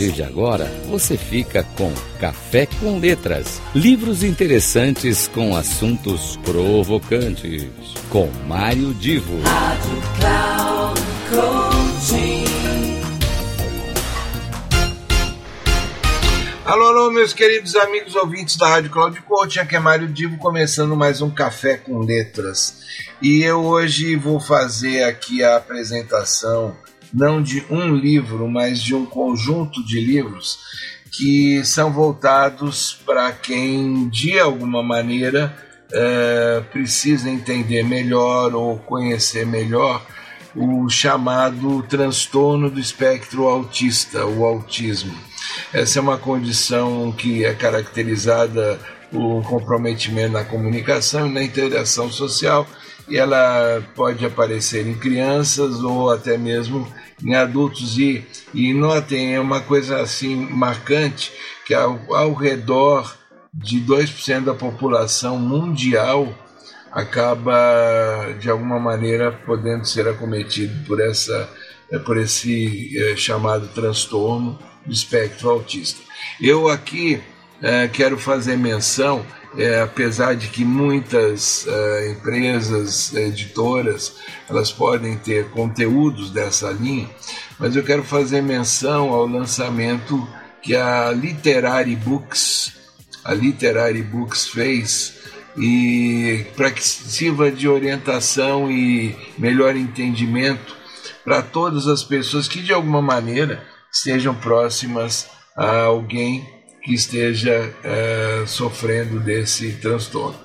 partir de agora, você fica com Café com Letras. Livros interessantes com assuntos provocantes. Com Mário Divo. Rádio Cloud Coaching. Alô, alô, meus queridos amigos ouvintes da Rádio Cloud Coaching, aqui é Mário Divo, começando mais um Café com Letras. E eu hoje vou fazer aqui a apresentação, não de um livro, mas de um conjunto de livros que são voltados para quem, de alguma maneira, é, precisa entender melhor ou conhecer melhor o chamado transtorno do espectro autista, o autismo. Essa é uma condição que é caracterizada por comprometimento na comunicação e na interação social e ela pode aparecer em crianças ou até mesmo em adultos e, e notem, é uma coisa assim marcante que ao, ao redor de 2% da população mundial acaba de alguma maneira podendo ser acometido por essa por esse é, chamado transtorno do espectro autista. Eu aqui é, quero fazer menção, é, apesar de que muitas é, empresas editoras elas podem ter conteúdos dessa linha, mas eu quero fazer menção ao lançamento que a Literary Books, a Literary Books fez e para que sirva de orientação e melhor entendimento para todas as pessoas que de alguma maneira estejam próximas a alguém que esteja uh, sofrendo desse transtorno.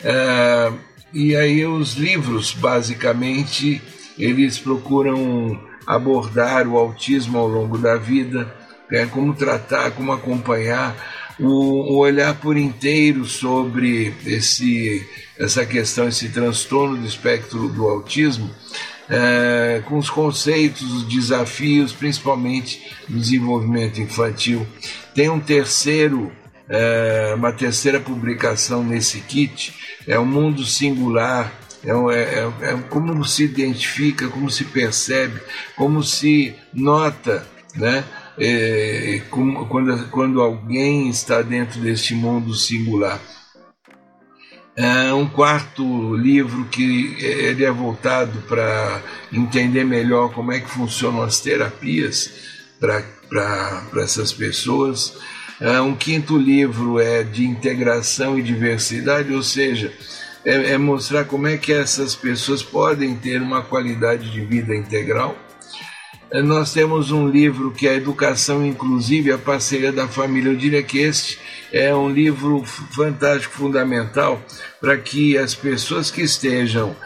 Uh, e aí os livros, basicamente, eles procuram abordar o autismo ao longo da vida, né, como tratar, como acompanhar, o, o olhar por inteiro sobre esse, essa questão, esse transtorno do espectro do autismo, é, com os conceitos, os desafios, principalmente no desenvolvimento infantil. Tem um terceiro, é, uma terceira publicação nesse kit, é o Mundo Singular, é, é, é, como se identifica, como se percebe, como se nota, né? É, quando, quando alguém está dentro deste mundo singular. É um quarto livro que ele é voltado para entender melhor como é que funcionam as terapias para essas pessoas. É um quinto livro é de integração e diversidade, ou seja, é, é mostrar como é que essas pessoas podem ter uma qualidade de vida integral. Nós temos um livro que é a Educação Inclusive, a parceria da família. Eu diria que este é um livro fantástico, fundamental, para que as pessoas que estejam,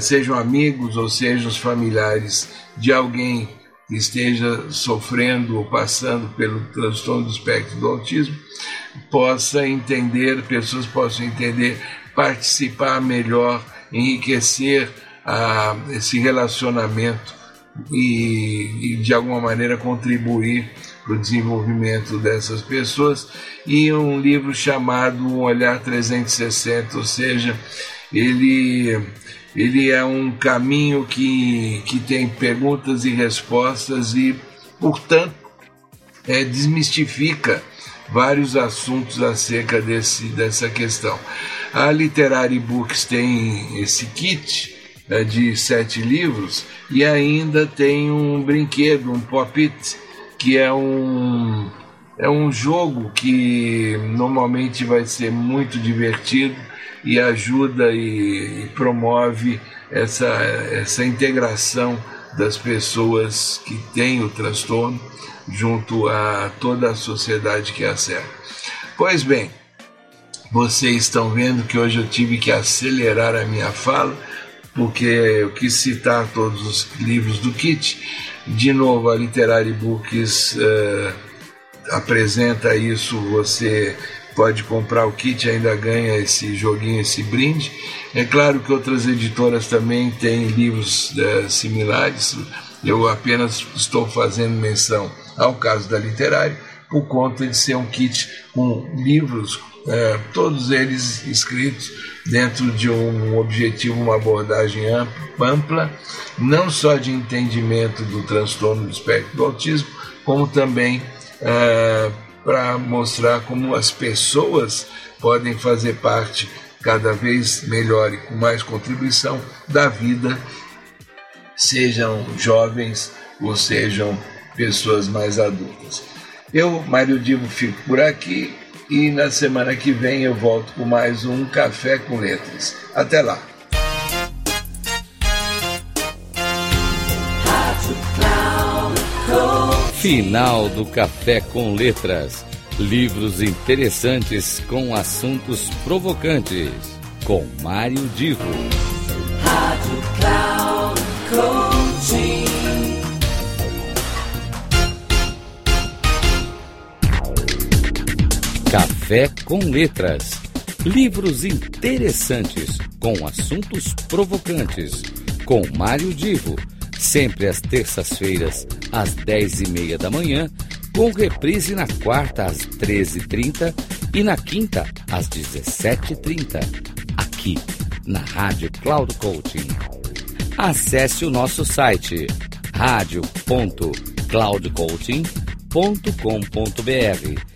sejam amigos ou sejam os familiares de alguém que esteja sofrendo ou passando pelo transtorno do espectro do autismo, possa entender, pessoas possam entender, participar melhor, enriquecer ah, esse relacionamento e, e de alguma maneira contribuir para o desenvolvimento dessas pessoas e um livro chamado Um Olhar 360, ou seja, ele, ele é um caminho que, que tem perguntas e respostas e, portanto, é, desmistifica vários assuntos acerca desse, dessa questão. A Literary Books tem esse kit de sete livros e ainda tem um brinquedo, um pop-it, que é um, é um jogo que normalmente vai ser muito divertido e ajuda e, e promove essa, essa integração das pessoas que têm o transtorno junto a toda a sociedade que a. Pois bem, vocês estão vendo que hoje eu tive que acelerar a minha fala porque eu quis citar todos os livros do kit. De novo, a Literary Books uh, apresenta isso, você pode comprar o kit ainda ganha esse joguinho, esse brinde. É claro que outras editoras também têm livros uh, similares, eu apenas estou fazendo menção ao caso da Literária, por conta de ser um kit com livros é, todos eles escritos dentro de um objetivo, uma abordagem ampla, não só de entendimento do transtorno do espectro do autismo, como também uh, para mostrar como as pessoas podem fazer parte cada vez melhor e com mais contribuição da vida, sejam jovens ou sejam pessoas mais adultas. Eu, Mário Divo, fico por aqui e na semana que vem eu volto com mais um Café com Letras. Até lá! Final do Café com Letras. Livros interessantes com assuntos provocantes. Com Mário Divo. Rádio Cloud Coaching. Café com Letras. Livros interessantes com assuntos provocantes. Com Mário Divo sempre às terças-feiras, às dez e meia da manhã, com reprise na quarta às treze e trinta na quinta às dezessete e trinta, aqui na Rádio Cloud Coaching. Acesse o nosso site radio.cloudcoaching.com.br